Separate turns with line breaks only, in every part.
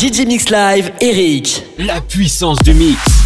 DJ Mix Live, Eric.
La puissance du mix.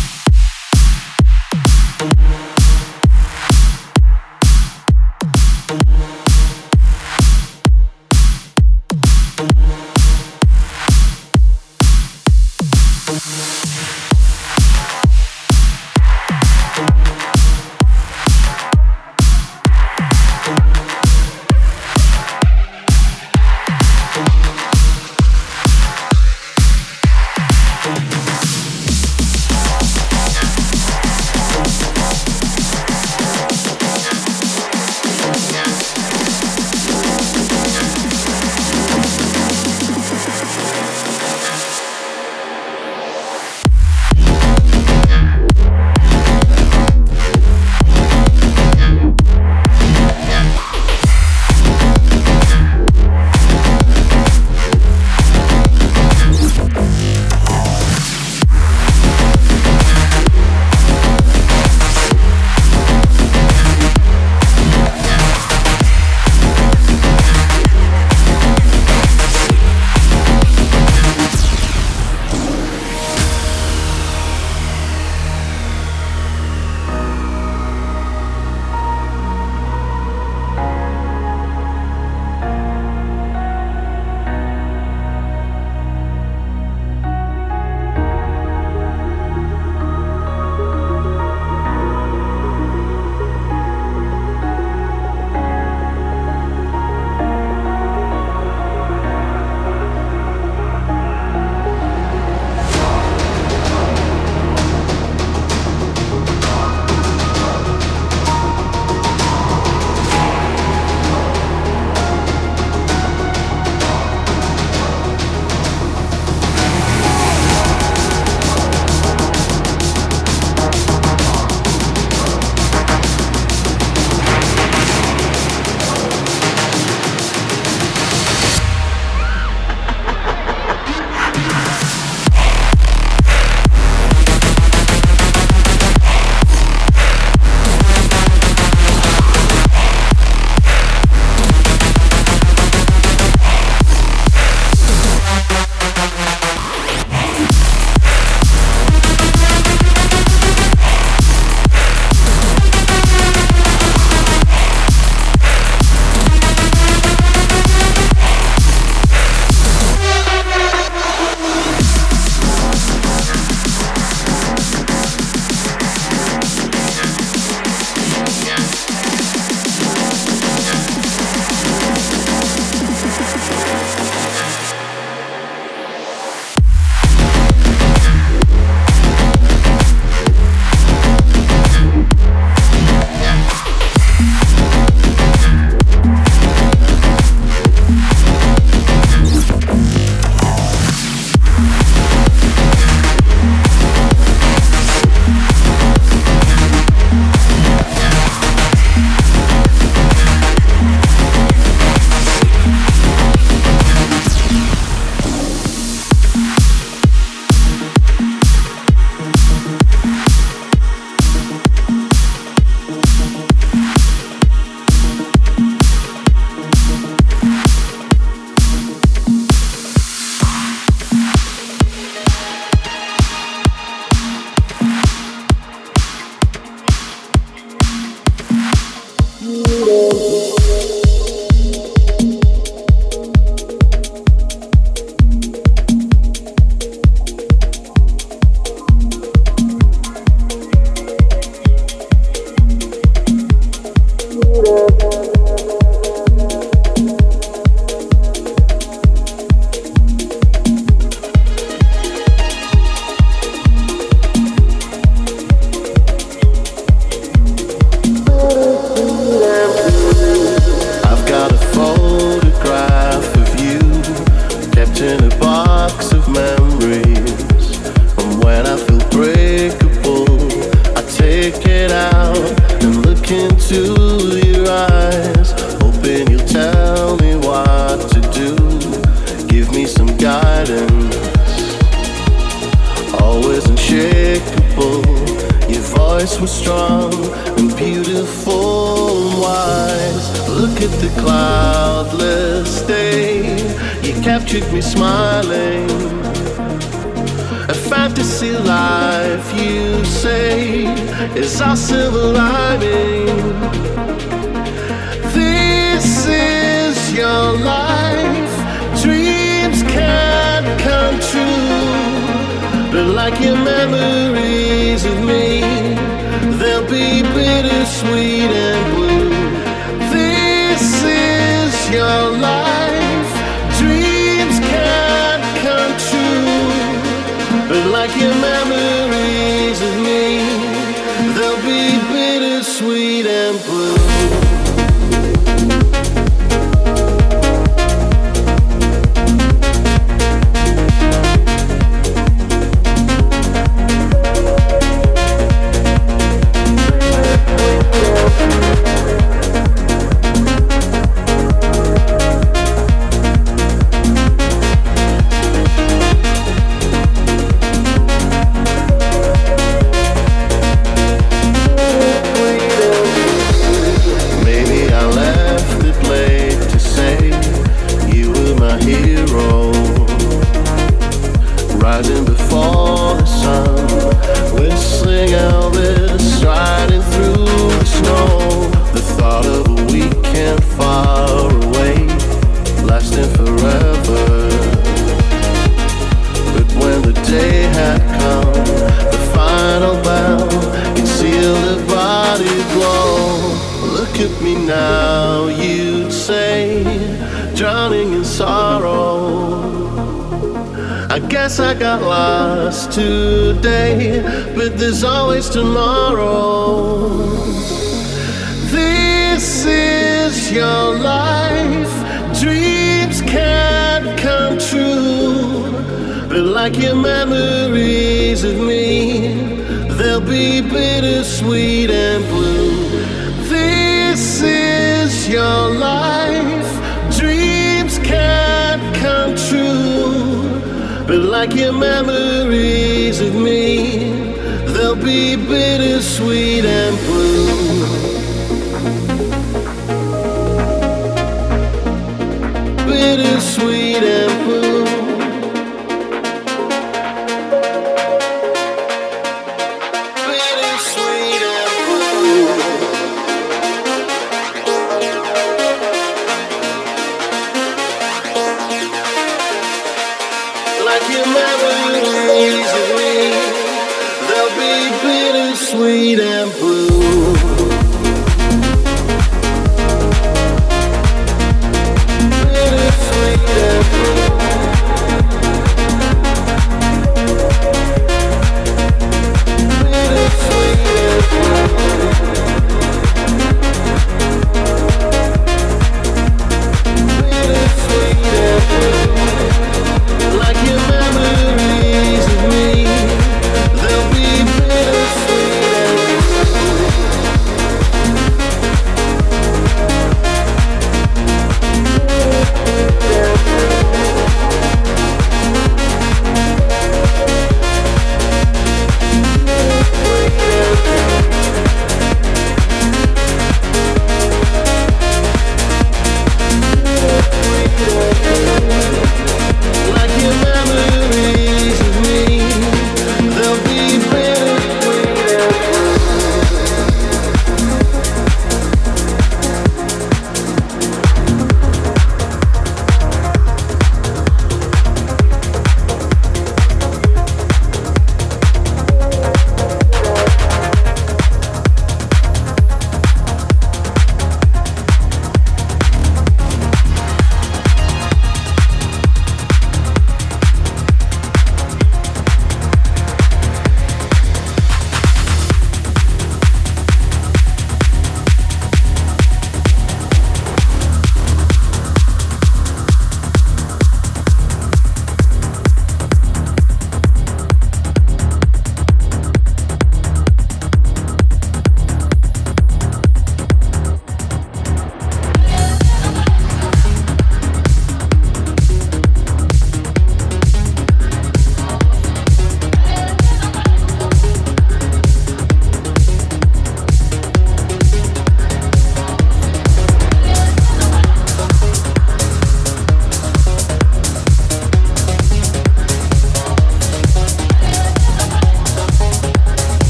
Bittersweet.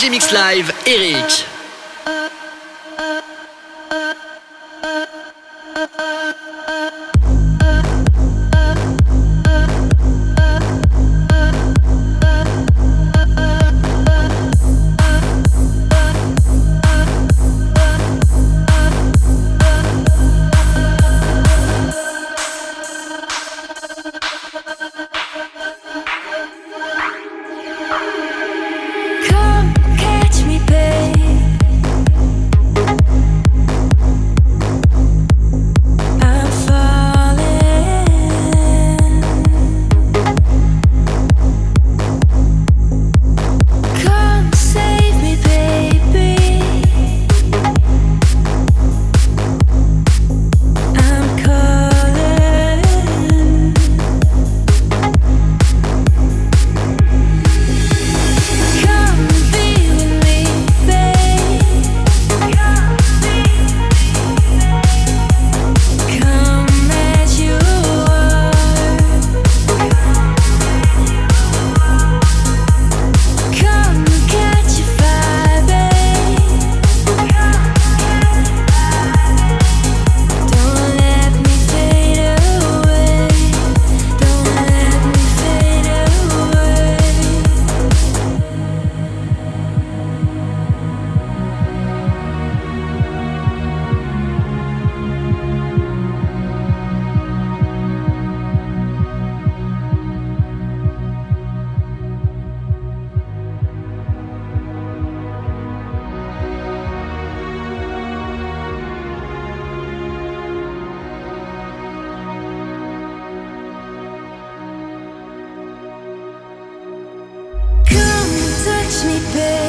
DJ Mix Live, Eric.
touch me, baby.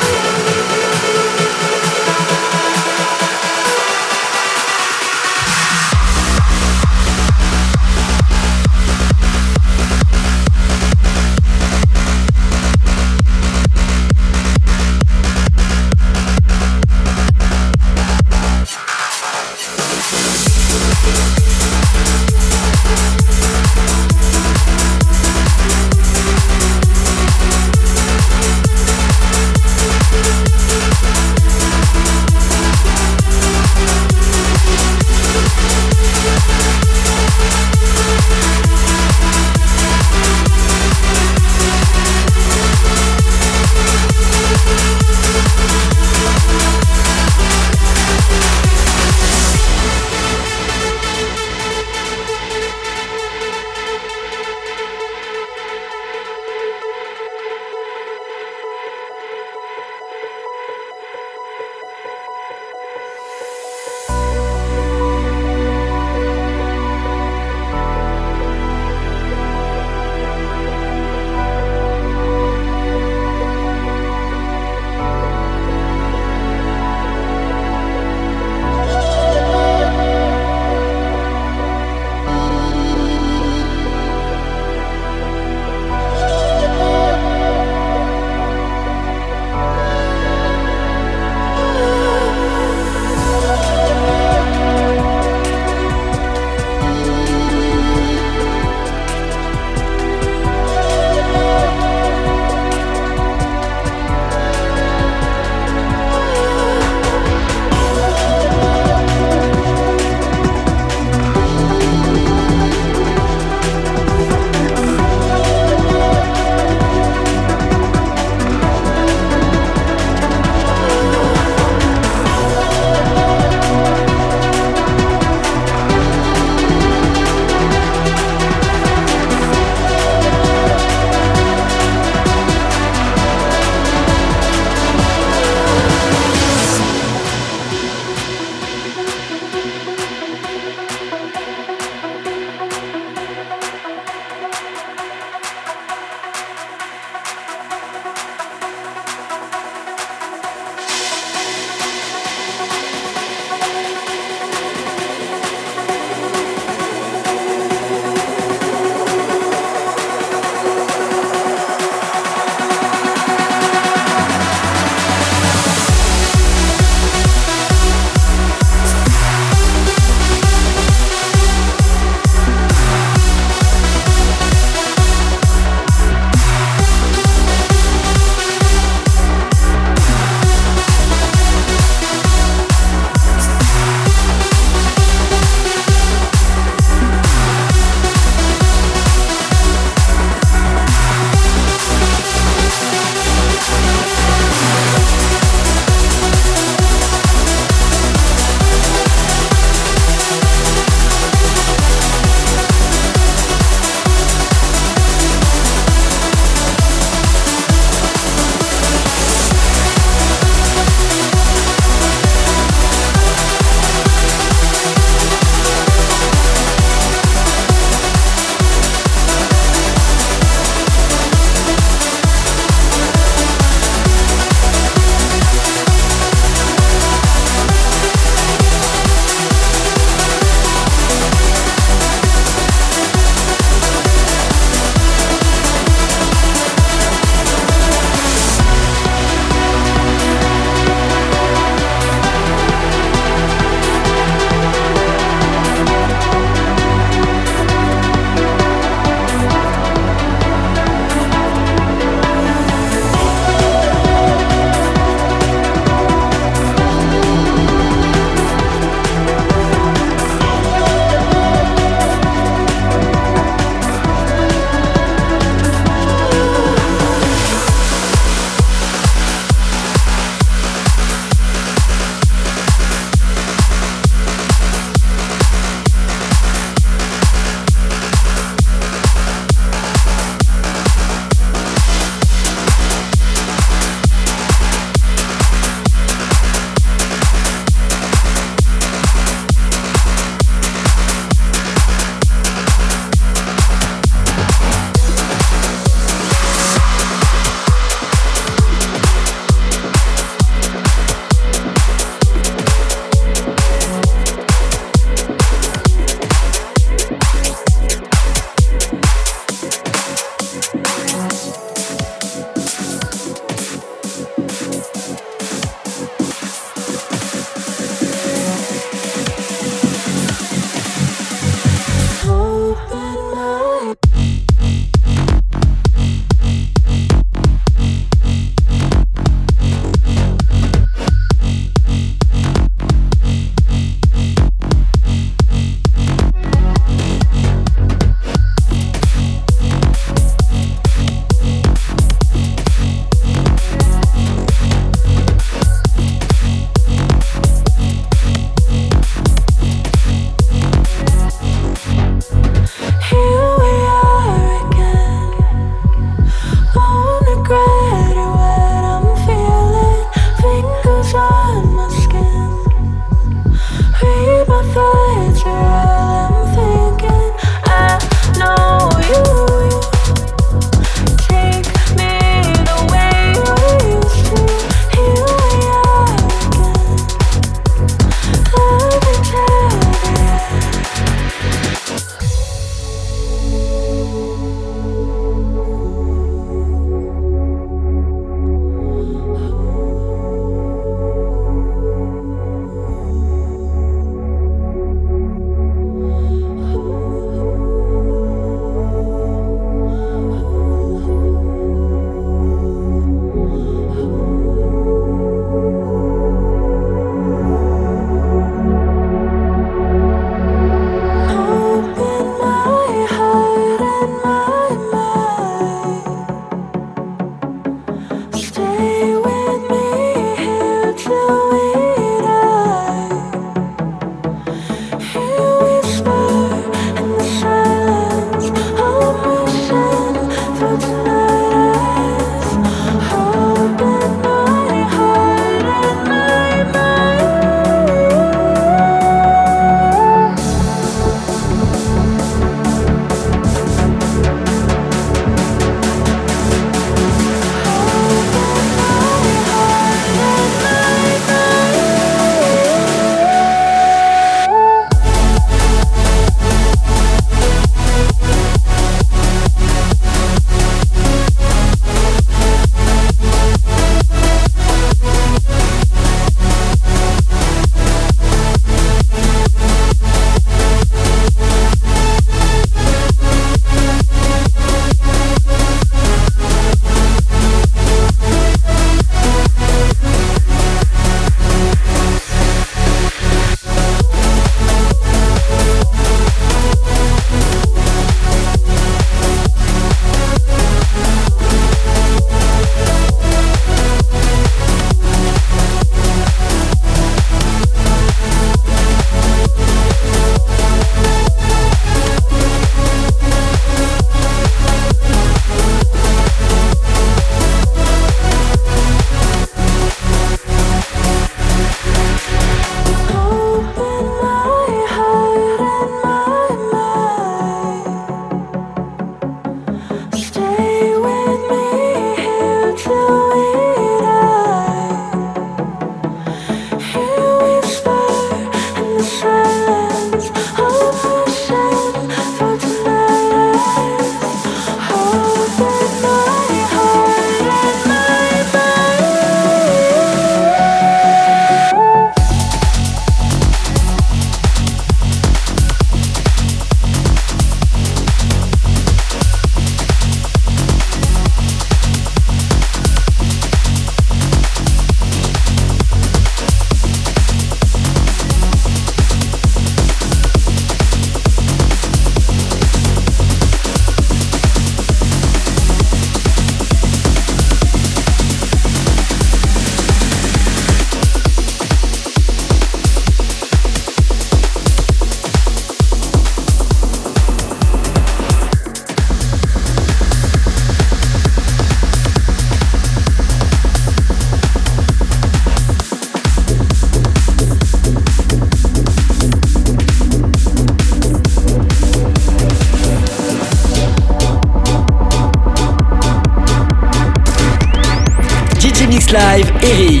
Mix